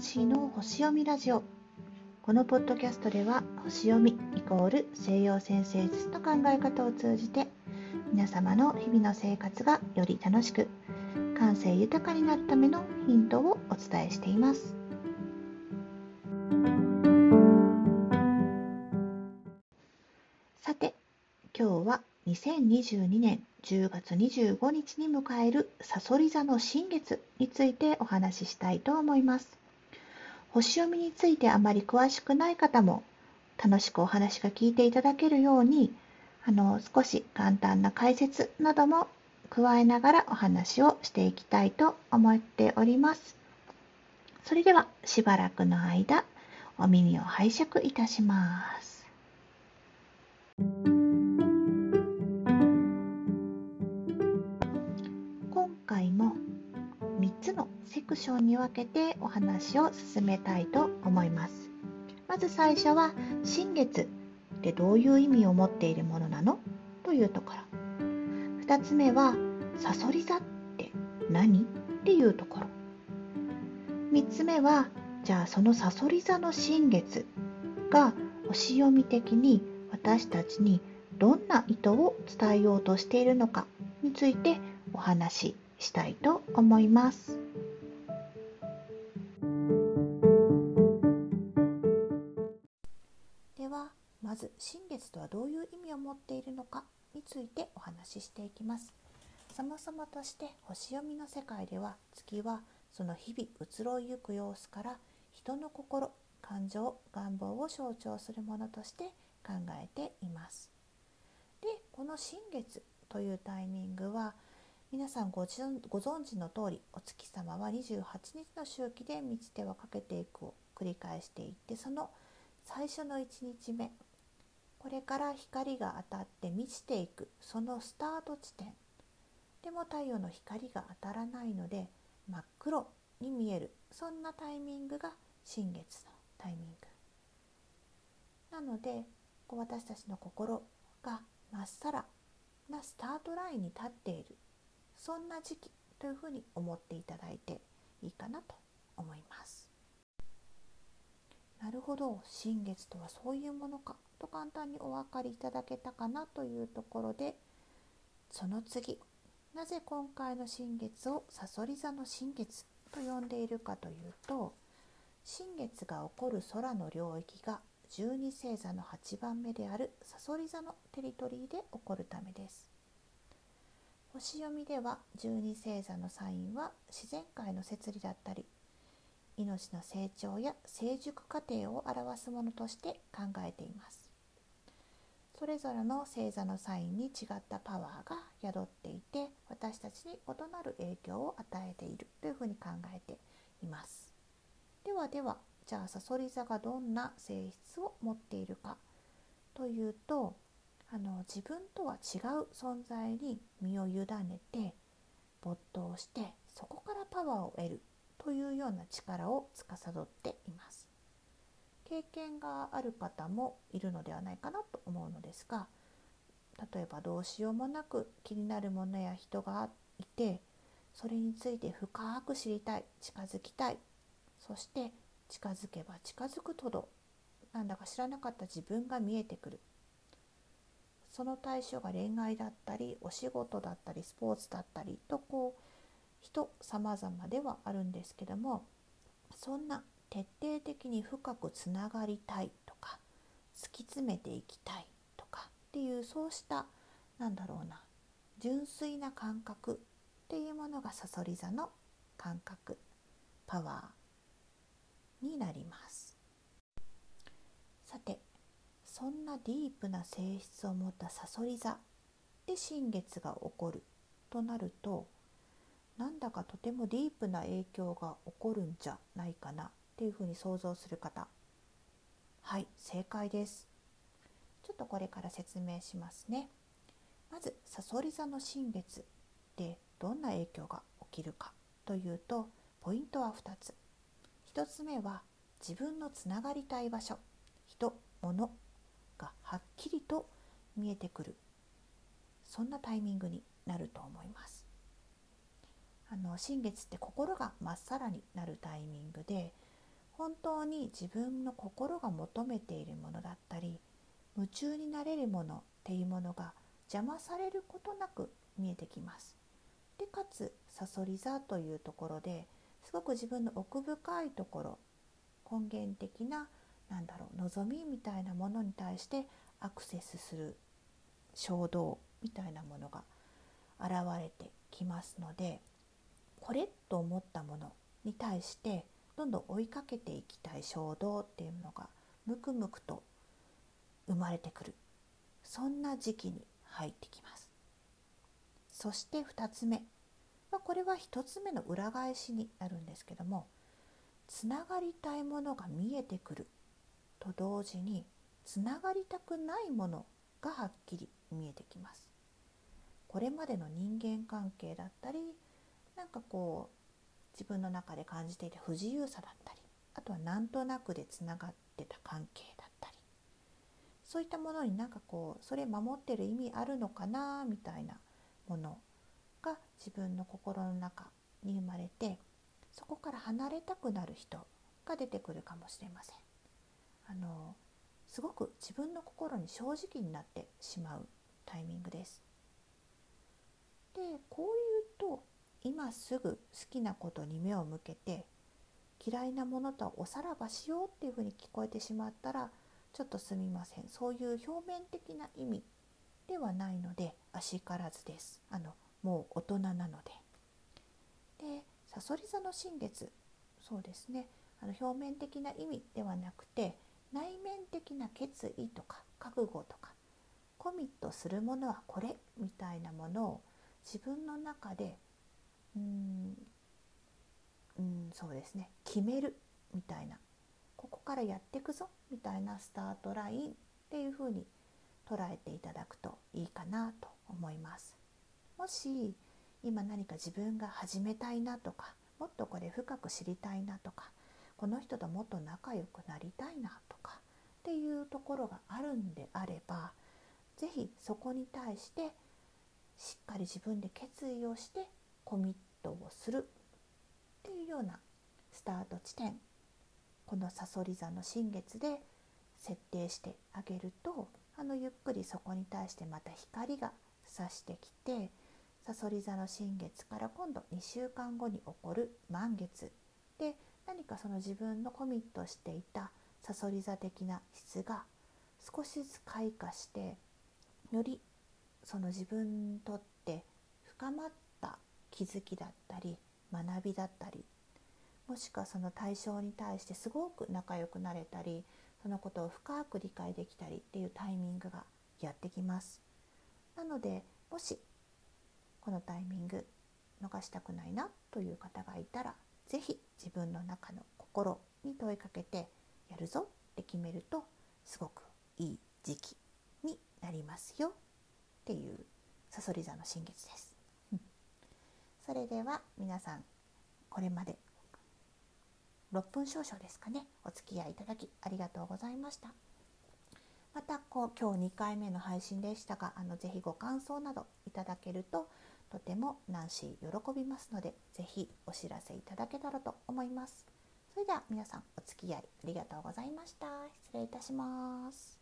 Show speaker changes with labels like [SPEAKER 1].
[SPEAKER 1] ンシーの星読みラジオこのポッドキャストでは星読みイコール西洋先生術の考え方を通じて皆様の日々の生活がより楽しく感性豊かになるためのヒントをお伝えしていますさて今日は2022年10月25日に迎えるさそり座の新月についてお話ししたいと思います。星読みについてあまり詳しくない方も楽しくお話が聞いていただけるようにあの少し簡単な解説なども加えながらお話をしていきたいと思っております。それではしばらくの間お耳を拝借いたします。クションに分けてお話を進めたいと思います。まず最初は新月ってどういう意味を持っているものなの？というところ。2つ目はさそり座って何？っていうところ。3つ目はじゃあそのさそり座の新月が星読み的に私たちにどんな意図を伝えようとしているのかについてお話ししたいと思います。まず新月とはどういう意味を持っているのかについてお話ししていきます。そもそもとして星読みの世界では月はその日々移ろいゆく様子から人の心感情願望を象徴するものとして考えています。でこの新月というタイミングは皆さんご存知の通りお月様は28日の周期で満ちてはかけていくを繰り返していってその最初の1日目これから光が当たって満ちていく。そのスタート地点。でも太陽の光が当たらないので真っ黒に見える。そんなタイミングが新月のタイミング。なのでこう私たちの心がまっさらなスタートラインに立っている。そんな時期というふうに思っていただいていいかなと思います。なるほど。新月とはそういうものか。と簡単にお分かりいただけたかなというところでその次なぜ今回の新月をさそり座の新月と呼んでいるかというと新月が起こる空の領域が十二星座の8番目であるさそり座のテリトリーで起こるためです。星読みでは十二星座のサインは自然界の摂理だったり命の成長や成熟過程を表すものとして考えていますそれぞれの星座のサインに違ったパワーが宿っていて私たちに異なる影響を与えているというふうに考えています。ではではじゃあさそり座がどんな性質を持っているか。というとあの自分とは違う存在に身を委ねて没頭してそこからパワーを得るというような力を司っています。経験がある方もいるのではないかなと思うのですが例えばどうしようもなく気になるものや人がいてそれについて深く知りたい近づきたいそして近づけば近づくとどなんだか知らなかった自分が見えてくる。その対象が恋愛だったりお仕事だったりスポーツだったりとこう人様々ではあるんですけどもそんな徹底的に深くつながりたいとか突き詰めていきたいとかっていうそうしたなんだろうな純粋な感覚っていうものがさそり座の感覚パワーになります。さてそんなディープな性質を持ったさそり座で新月が起こるとなるとなんだかとてもディープな影響が起こるんじゃないかな。っていうふうに想像する方。はい正解です。ちょっとこれから説明しますね。まずさそり座の新月でどんな影響が起きるかというとポイントは2つ。1つ目は自分のつながりたい場所人物がはっきりと見えてくる。そんなタイミングになると思います。あの新月って心がまっさらになるタイミングで本当に自分の心が求めているものだったり夢中になれるものっていうものが邪魔されることなく見えてきます。でかつさそり座というところですごく自分の奥深いところ根源的ななんだろう望みみたいなものに対してアクセスする衝動みたいなものが現れてきますのでこれと思ったものに対してどんどん追いかけていきたい衝動っていうのがムクムクと生まれてくる。そんな時期に入ってきます。そして2つ目、まあ、これは1つ目の裏返しになるんですけどもつながりたいものが見えてくる。と同時につながりたくないものがはっきり見えてきます。これまでの人間関係だったりなんかこう自分の中で感じていた不自由さだったりあとはなんとなくでつながってた関係だったりそういったものになんかこうそれ守ってる意味あるのかなみたいなものが自分の心の中に生まれてそこから離れたくなる人が出てくるかもしれません。あのすごく自分の心に正直になってしまうタイミングです。でこう言うと今すぐ好きなことに目を向けて嫌いなものとおさらばしようっていうふうに聞こえてしまったらちょっとすみません。そういう表面的な意味ではないのであしからずです。あのもう大人なので。でさそり座の新月。そうですね。あの表面的な意味ではなくて内面的な決意とか覚悟とかコミットするものはこれみたいなものを自分の中でうんうんそうですね。決める。みたいなここからやってくぞ。みたいなスタートラインっていうふうに捉えていただくといいかなと思います。もし今何か自分が始めたいなとかもっとこれ深く知りたいなとかこの人ともっと仲良くなりたいなとかっていうところがあるんであれば是非そこに対してしっかり自分で決意をしてコミットをするっていうようなスタート地点。このさそり座の新月で設定してあげるとあのゆっくりそこに対してまた光が差してきてさそり座の新月から今度2週間後に起こる満月で何かその自分のコミットしていたさそり座的な質が少しずつ開花してよりその自分にとって深まった気づきだったり学びだったりもしくはその対象に対してすごく仲良くなれたりそのことを深く理解できたりっていうタイミングがやってきます。なのでもしこのタイミング逃したくないなという方がいたら是非自分の中の心に問いかけてやるぞって決めるとすごくいい時期になりますよっていうさそり座の新月です。それでは皆さんこれまで。6分少々ですかね。お付き合いいただきありがとうございました。またこう今日2回目の配信でしたがあのぜひご感想などいただけるととてもナンシー喜びますのでぜひお知らせいただけたらと思います。それでは皆さんお付き合いありがとうございました。失礼いたします。